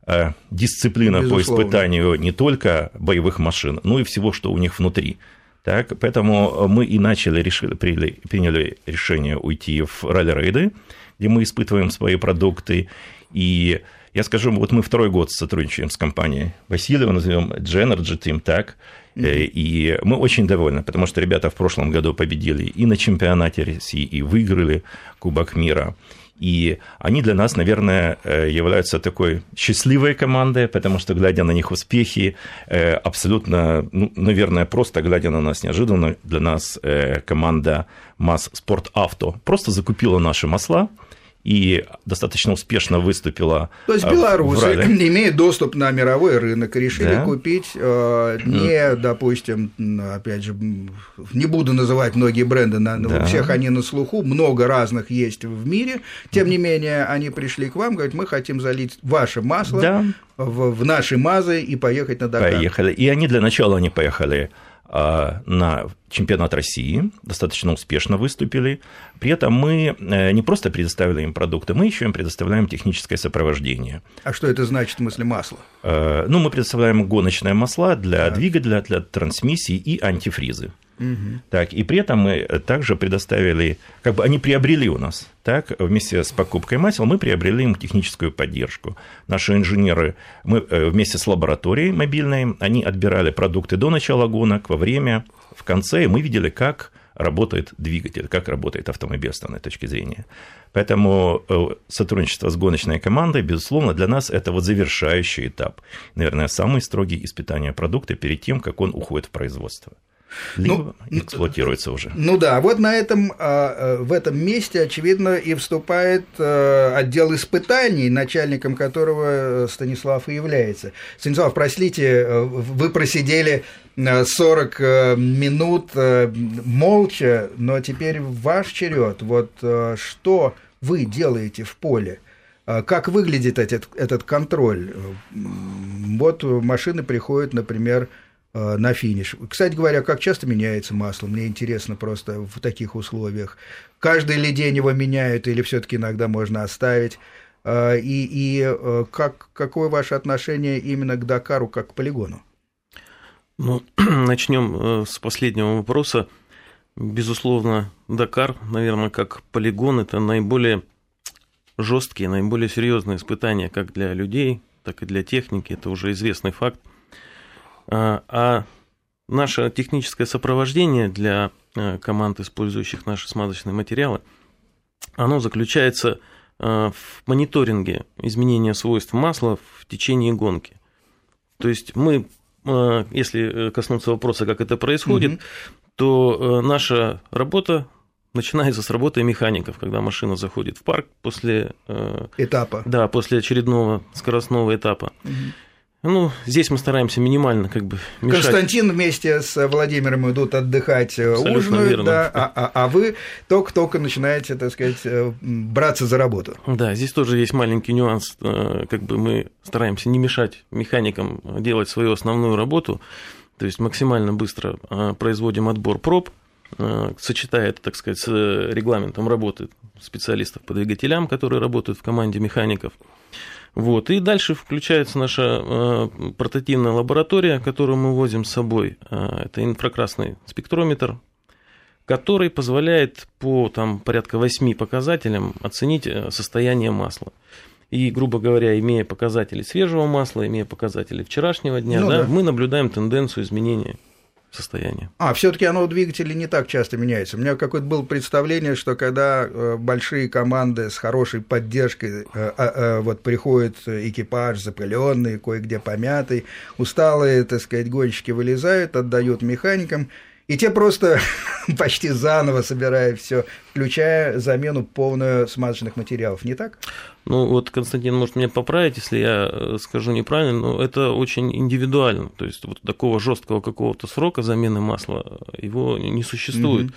э, дисциплина Безусловно. по испытанию не только боевых машин, но и всего, что у них внутри. Так, поэтому мы и начали, решили, приняли, приняли решение уйти в ралли-рейды, где мы испытываем свои продукты. И я скажу, вот мы второй год сотрудничаем с компанией Васильева, назовем Genergy Team, так. И мы очень довольны, потому что ребята в прошлом году победили и на чемпионате России, и выиграли Кубок мира. И они для нас, наверное, э, являются такой счастливой командой, потому что, глядя на них успехи, э, абсолютно, ну, наверное, просто глядя на нас неожиданно, для нас э, команда МАЗ Спорт Авто просто закупила наши масла, и достаточно успешно выступила. То есть белорусы, имея доступ на мировой рынок, решили да? купить э, не, допустим, опять же, не буду называть многие бренды, на, да. всех они на слуху, много разных есть в мире, тем не менее они пришли к вам, говорят, мы хотим залить ваше масло да. в, в наши мазы и поехать на Дакар. Поехали. И они для начала они поехали на чемпионат России, достаточно успешно выступили. При этом мы э, не просто предоставили им продукты, мы еще им предоставляем техническое сопровождение. А что это значит в смысле масла? Э, ну, мы предоставляем гоночное масла для да. двигателя, для трансмиссии и антифризы. Угу. Так, и при этом мы также предоставили, как бы они приобрели у нас, так, вместе с покупкой масел мы приобрели им техническую поддержку. Наши инженеры, мы э, вместе с лабораторией мобильной, они отбирали продукты до начала гонок, во время, в конце, и мы видели, как работает двигатель, как работает автомобиль с данной точки зрения. Поэтому э, сотрудничество с гоночной командой, безусловно, для нас это вот завершающий этап. Наверное, самые строгие испытания продукта перед тем, как он уходит в производство либо ну, эксплуатируется уже. Ну да, вот на этом, а, а, в этом месте, очевидно, и вступает а, отдел испытаний, начальником которого Станислав и является. Станислав, простите, вы просидели 40 минут молча, но теперь ваш черед. Вот что вы делаете в поле? Как выглядит этот, этот контроль? Вот машины приходят, например, Э, на финиш. Кстати говоря, как часто меняется масло? Мне интересно просто в таких условиях. Каждый ли день его меняют или все-таки иногда можно оставить? Э, и, и э, как, какое ваше отношение именно к Дакару как к полигону? Ну, начнем с последнего вопроса. Безусловно, Дакар, наверное, как полигон, это наиболее жесткие, наиболее серьезные испытания как для людей, так и для техники. Это уже известный факт. А, а наше техническое сопровождение для э, команд, использующих наши смазочные материалы, оно заключается в мониторинге изменения свойств масла в течение гонки. То есть мы, если коснуться вопроса, как это происходит, угу. то наша работа начинается с работы механиков, когда машина заходит в парк после э, этапа. Да, после очередного скоростного этапа. Угу. Ну, здесь мы стараемся минимально как бы мешать. Константин вместе с Владимиром идут отдыхать, э, Абсолютно ужинают, верно. да, а, а, а вы только-только начинаете, так сказать, э, браться за работу. Да, здесь тоже есть маленький нюанс, как бы мы стараемся не мешать механикам делать свою основную работу, то есть максимально быстро производим отбор проб, Э, сочетая это, так сказать, с регламентом работы специалистов по двигателям, которые работают в команде механиков. Вот. И дальше включается наша э, портативная лаборатория, которую мы возим с собой. Э, это инфракрасный спектрометр, который позволяет по там, порядка 8 показателям оценить состояние масла. И, грубо говоря, имея показатели свежего масла, имея показатели вчерашнего дня, ну, да, да. мы наблюдаем тенденцию изменения состояние. А, все-таки оно у двигателей не так часто меняется. У меня какое-то было представление, что когда э, большие команды с хорошей поддержкой, э, а, э, вот приходит экипаж запыленный, кое-где помятый, усталые, так сказать, гонщики вылезают, отдают механикам, и те просто почти заново собирают все, включая замену полную смазочных материалов, не так? Ну, вот Константин может меня поправить, если я э, скажу неправильно, но это очень индивидуально. То есть вот такого жесткого какого-то срока замены масла его не существует.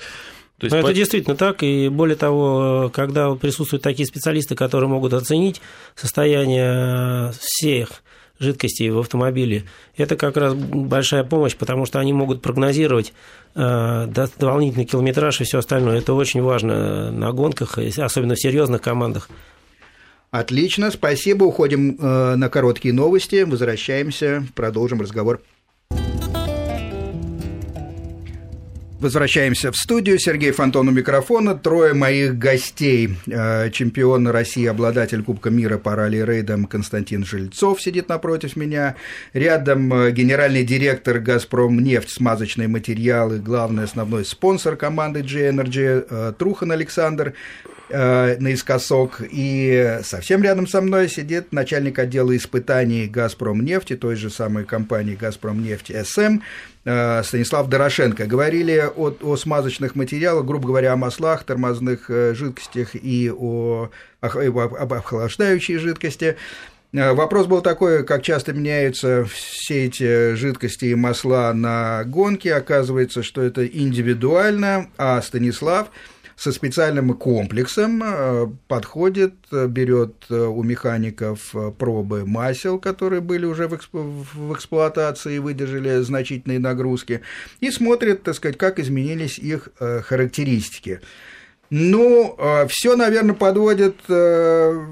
То есть, Но по... это действительно так, и более того, когда присутствуют такие специалисты, которые могут оценить состояние всех жидкостей в автомобиле, это как раз большая помощь, потому что они могут прогнозировать э, дополнительный километраж и все остальное. Это очень важно на гонках, особенно в серьезных командах. Отлично, спасибо. Уходим э, на короткие новости. Возвращаемся, продолжим разговор. Возвращаемся в студию. Сергей Фонтон у микрофона. Трое моих гостей. Э, чемпион России, обладатель Кубка мира по ралли-рейдам Константин Жильцов сидит напротив меня. Рядом э, генеральный директор «Газпром нефть», смазочные материалы, главный основной спонсор команды G-Energy э, Трухан Александр наискосок. И совсем рядом со мной сидит начальник отдела испытаний «Газпром нефти», той же самой компании «Газпром нефть СМ», Э, Станислав Дорошенко. Говорили о, о смазочных материалах, грубо говоря, о маслах, тормозных э, жидкостях и о, об охлаждающей жидкости. Э, вопрос был такой, как часто меняются все эти жидкости и масла на гонке. Оказывается, что это индивидуально, а Станислав со специальным комплексом э, подходит, э, берет э, у механиков пробы масел, которые были уже в, эксп... в эксплуатации и выдержали значительные нагрузки, и смотрит, так сказать, как изменились их характеристики. Ну, а, все, наверное, подводит э,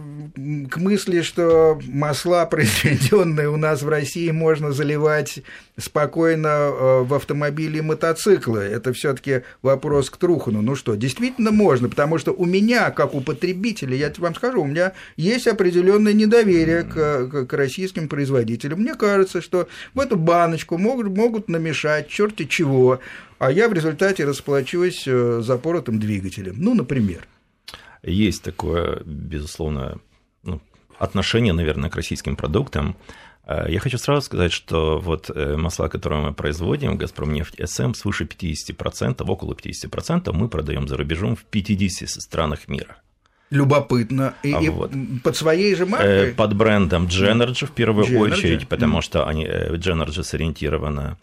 к мысли, что масла, произведенные у нас в России, можно заливать спокойно э, в автомобили и мотоциклы. Это все-таки вопрос к Трухану. Ну что, действительно можно, потому что у меня, как у потребителя, я вам скажу, у меня есть определенное недоверие к, к российским производителям. Мне кажется, что в эту баночку могут, могут намешать черти чего а я в результате расплачусь э, запоротым двигателем. Ну, например. Есть такое, безусловно, ну, отношение, наверное, к российским продуктам. Э, я хочу сразу сказать, что вот э, масла, которые мы производим, Газпром нефть СМ, свыше 50%, около 50% мы продаем за рубежом в 50 странах мира. Любопытно. И, а вот. под своей же маркой? Под брендом Genergy в первую Genergy? очередь, потому что они, Genergy сориентирована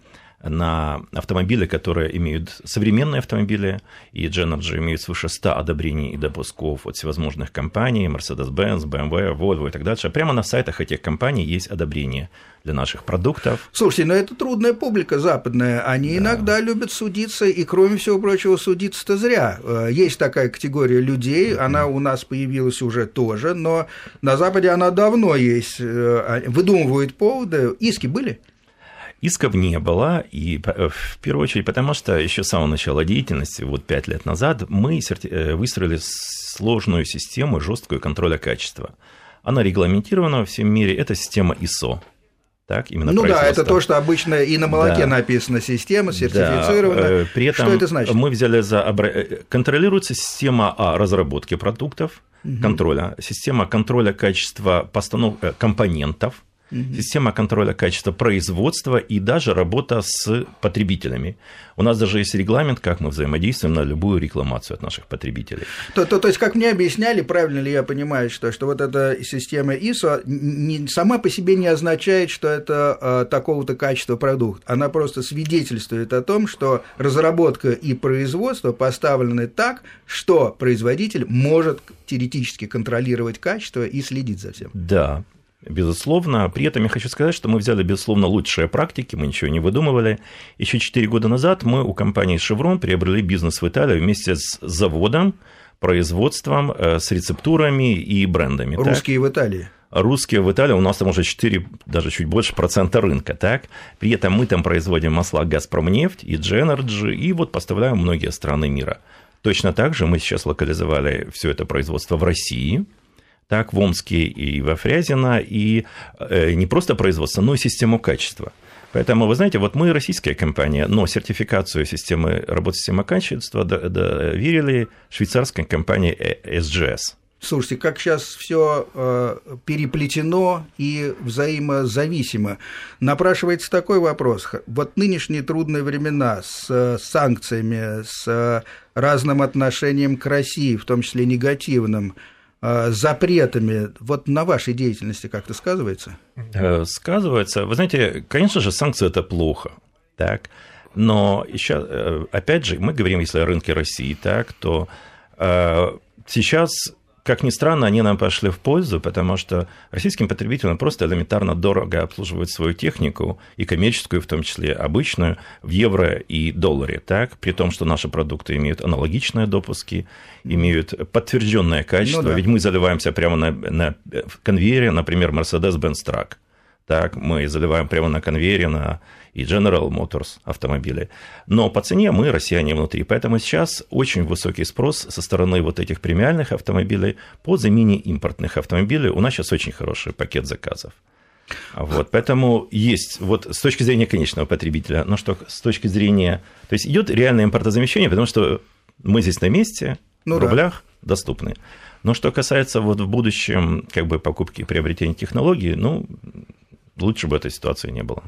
на автомобили, которые имеют современные автомобили, и Genergy имеют свыше 100 одобрений и допусков от всевозможных компаний, Mercedes-Benz, BMW, Volvo и так дальше. Прямо на сайтах этих компаний есть одобрение для наших продуктов. Слушайте, но это трудная публика западная. Они да. иногда любят судиться, и, кроме всего прочего, судиться-то зря. Э, есть такая категория людей, она у нас появилась уже тоже, но на Западе она давно есть. Э, выдумывают поводы. Иски были? Исков не было, и э, в первую очередь потому, что еще с самого начала деятельности, вот пять лет назад, мы э, выстроили сложную систему жесткого контроля качества. Она регламентирована во всем мире, это система ISO. Так, именно ну да, это то, что обычно и на молоке да. написано система сертифицирована. Да. При этом что это значит? Мы взяли за контролируется система а, разработки продуктов, угу. контроля, система контроля качества постанов... Э, компонентов, угу. система контроля качества производства и даже работа с потребителями. У нас даже есть регламент, как мы взаимодействуем на любую рекламацию от наших потребителей. То, то, то есть, как мне объясняли, правильно ли я понимаю, что, что вот эта система ISO не, сама по себе не означает, что это э, такого-то качества продукт. Она просто свидетельствует о том, что разработка и производство поставлены так, что производитель может теоретически контролировать качество и следить за всем. Да, безусловно. При этом я хочу сказать, что мы взяли, безусловно, лучшие практики, мы ничего не выдумывали. Еще 4 года назад мы у компании Chevron приобрели бизнес в Италии вместе с заводом, производством, э, с рецептурами и брендами. Русские так? в Италии русские в Италии, у нас там уже 4, даже чуть больше процента рынка, так? При этом мы там производим масла «Газпромнефть» и «Дженерджи», и вот поставляем многие страны мира. Точно так же мы сейчас локализовали все это производство в России – так, в Омске и во Фрязино, и э, не просто производство, но и систему качества. Поэтому, вы знаете, вот мы российская компания, но сертификацию системы работы системы качества доверили швейцарской компании SGS. Слушайте, как сейчас все э, переплетено и взаимозависимо. Напрашивается такой вопрос. Вот нынешние трудные времена с санкциями, с разным отношением к России, в том числе негативным, Э, запретами, вот на вашей деятельности как-то сказывается? Э, сказывается. Вы знаете, конечно же, санкции – это плохо, так, но еще, э, опять же, мы говорим, если о рынке России, так, то сейчас как ни странно, они нам пошли в пользу, потому что российским потребителям просто элементарно дорого обслуживать свою технику, и коммерческую, в том числе обычную, в евро и долларе, так? При том, что наши продукты имеют аналогичные допуски, имеют подтвержденное качество, ну, да. ведь мы заливаемся прямо на, на конвейере, например, Mercedes-Benz Truck. Так, мы заливаем прямо на конвейере на и General Motors автомобили. Но по цене мы россияне внутри. Поэтому сейчас очень высокий спрос со стороны вот этих премиальных автомобилей по замене импортных автомобилей. У нас сейчас очень хороший пакет заказов. Вот, поэтому есть, вот с точки зрения конечного потребителя, но что с точки зрения, то есть идет реальное импортозамещение, потому что мы здесь на месте, ну, в рублях да. доступны. Но что касается вот в будущем как бы покупки и приобретения технологий, ну, лучше бы этой ситуации не было.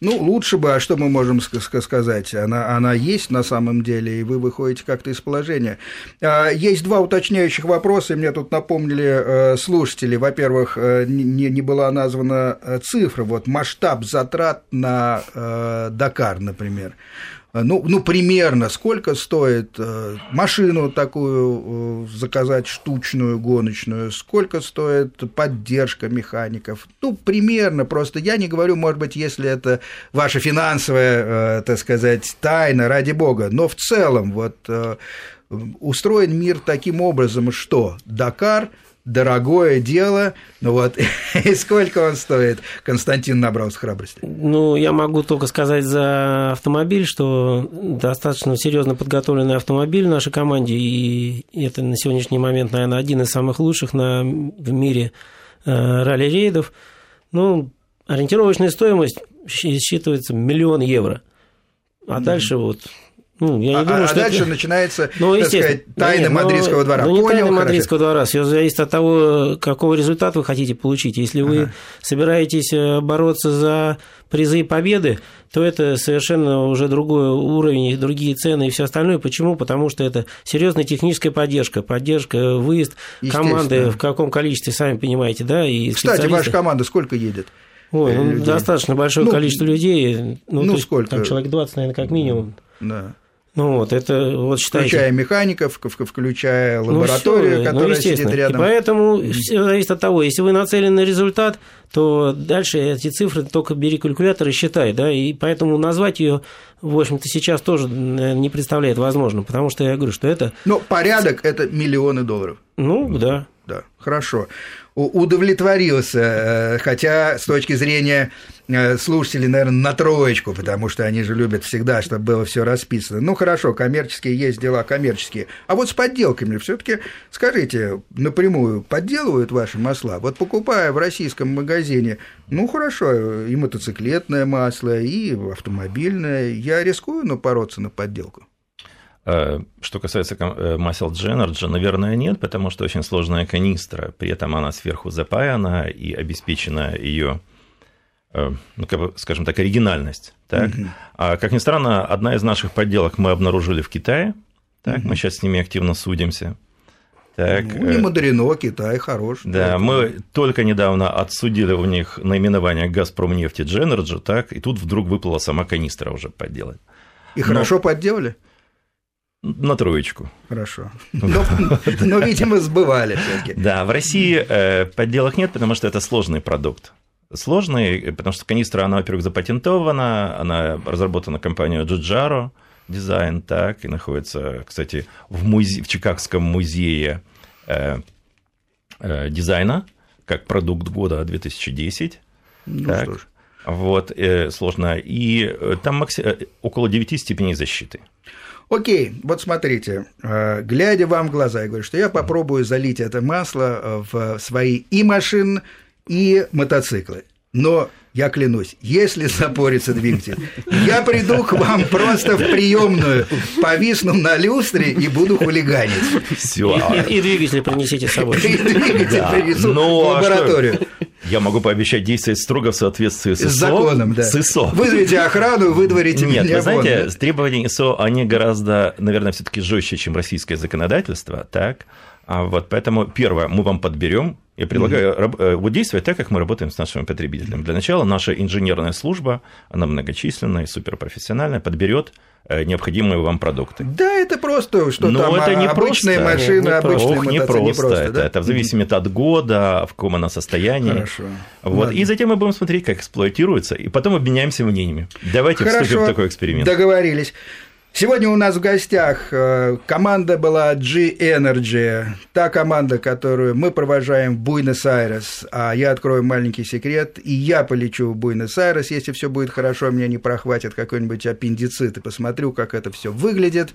Ну, лучше бы, а что мы можем сказать? Она, она есть на самом деле, и вы выходите как-то из положения. А, есть два уточняющих вопроса, и мне тут напомнили э, слушатели. Во-первых, э, не, не была названа э, цифра, вот масштаб затрат на Дакар, например. Э, ну, ну, примерно, сколько стоит э, машину такую э, заказать штучную, гоночную, сколько стоит поддержка механиков, ну, примерно, просто. Я не говорю, может быть, если это ваша финансовая, так сказать, тайна, ради бога, но в целом вот устроен мир таким образом, что Дакар – дорогое дело. Ну вот, и сколько он стоит? Константин набрался храбрости. Ну, я могу только сказать за автомобиль, что достаточно серьезно подготовленный автомобиль в нашей команде, и это на сегодняшний момент, наверное, один из самых лучших на, в мире э, ралли-рейдов. Ну, ориентировочная стоимость считывается миллион евро. А mm-hmm. дальше вот ну, я не а, думаю, а что дальше это... начинается, ну, так сказать, тайна ну, мадридского двора. Ну, не Понял, тайна мадридского двора, все зависит от того, какого результата вы хотите получить. Если вы ага. собираетесь э, бороться за призы и победы, то это совершенно уже другой уровень, другие цены и все остальное. Почему? Потому что это серьезная техническая поддержка, поддержка, выезд команды в каком количестве, сами понимаете, да, и Кстати, ваша команда сколько едет? Ой, ну, достаточно большое ну, количество людей. Ну, ну сколько? Там человек 20, наверное, как минимум. Да. Ну вот, это вот считайте... Включая механиков, включая ну, лабораторию, ну, всё, которая ну, сидит рядом. И поэтому все зависит от того, если вы нацелены на результат, то дальше эти цифры только бери калькулятор и считай, да, и поэтому назвать ее, в общем-то, сейчас тоже не представляет возможным, потому что я говорю, что это... Но порядок – это миллионы долларов. Ну, да. да, хорошо. Удовлетворился, э, хотя с точки зрения э, слушателей, наверное, на троечку, потому что они же любят всегда, чтобы было все расписано. Ну хорошо, коммерческие есть дела коммерческие. А вот с подделками все-таки скажите напрямую, подделывают ваши масла? Вот покупая в российском магазине, ну хорошо, и мотоциклетное масло, и автомобильное, я рискую напороться на подделку? Э, что касается э, масел Genergy, наверное, нет, потому что очень сложная канистра, при этом она сверху запаяна и обеспечена ее, э, ну, как бы, скажем так, оригинальность. Так? Угу. А, как ни странно, одна из наших подделок мы обнаружили в Китае, так, угу. мы сейчас с ними активно судимся. Так, ну, не мудрено, Китай хорош. Да, так. мы только недавно отсудили у них наименование «Газпром нефти Дженерджи», так, и тут вдруг выплыла сама канистра уже подделать. И Но... хорошо подделали? На троечку. Хорошо. Но, но видимо, сбывали все-таки. Да, в России э, подделок нет, потому что это сложный продукт. Сложный, потому что канистра, она, во-первых, запатентована, она разработана компанией Джуджаро дизайн, так, и находится, кстати, в, музе... в Чикагском музее э, э, дизайна, как продукт года 2010. Ну, так. Что ж. Вот, э, сложно. И э, там макси... Э, около 9 степеней защиты. Окей, вот смотрите, э, глядя вам в глаза, я говорю, что я попробую залить это масло э, в свои и машины, и мотоциклы. Но я клянусь, если запорится двигатель, я приду к вам просто в приемную, повисну на люстре и буду хулиганить. Все. И, и двигатель принесите с собой. И двигатель да. принесу ну, в а лабораторию. А я могу пообещать действовать строго в соответствии с, с ИСО. законом, да. С ИСО. Вызовите охрану, выдворите Нет, меня вы знаете, вон, да? требования ИСО, они гораздо, наверное, все таки жестче, чем российское законодательство, так? А вот поэтому, первое, мы вам подберем я предлагаю mm-hmm. вот действовать так, как мы работаем с нашими потребителями. Для начала наша инженерная служба, она многочисленная суперпрофессиональная, подберет э, необходимые вам продукты. Да, это просто, что Но там это не обычные просто. машины, не обычные Ох, не просто. Не просто это, да? это в зависимости mm-hmm. от года, в каком она состоянии. Хорошо. Вот. И затем мы будем смотреть, как эксплуатируется, и потом обменяемся мнениями. Давайте Хорошо. вступим в такой эксперимент. Договорились. Сегодня у нас в гостях э, команда была G-Energy, та команда, которую мы провожаем в Буэнос-Айрес. А я открою маленький секрет, и я полечу в Буэнос-Айрес, если все будет хорошо, меня не прохватит какой-нибудь аппендицит, и посмотрю, как это все выглядит.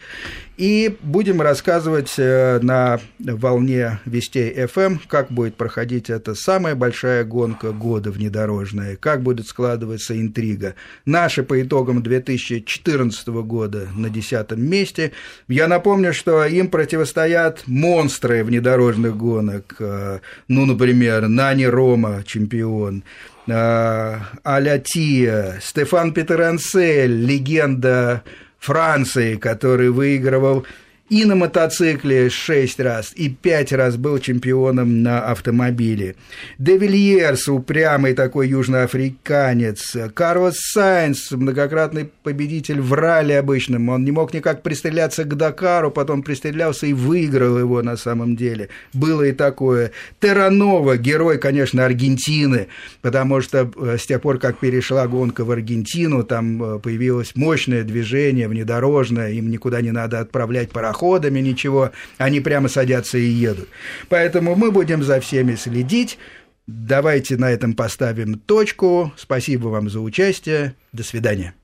И будем рассказывать э, на волне Вестей FM, как будет проходить эта самая большая гонка года внедорожная, как будет складываться интрига. Наши по итогам 2014 года на десятом месте. Я напомню, что им противостоят монстры внедорожных гонок. Э, ну, например, Нани Рома, чемпион, э, Аля Тия, Стефан Петерансель, легенда Франции, который выигрывал и на мотоцикле 6 раз, и 5 раз был чемпионом на автомобиле. Девильерс, упрямый такой южноафриканец. Карлос Сайнс, многократный победитель в ралли обычном. Он не мог никак пристреляться к Дакару, потом пристрелялся и выиграл его на самом деле. Было и такое. Терранова, герой, конечно, Аргентины, потому что э, с тех пор, как перешла гонка в Аргентину, там э, появилось мощное движение внедорожное, им никуда не надо отправлять пароход пароходами, ничего, они прямо садятся и едут. Поэтому мы будем за всеми следить. Давайте на этом поставим точку. Спасибо вам за участие. До свидания.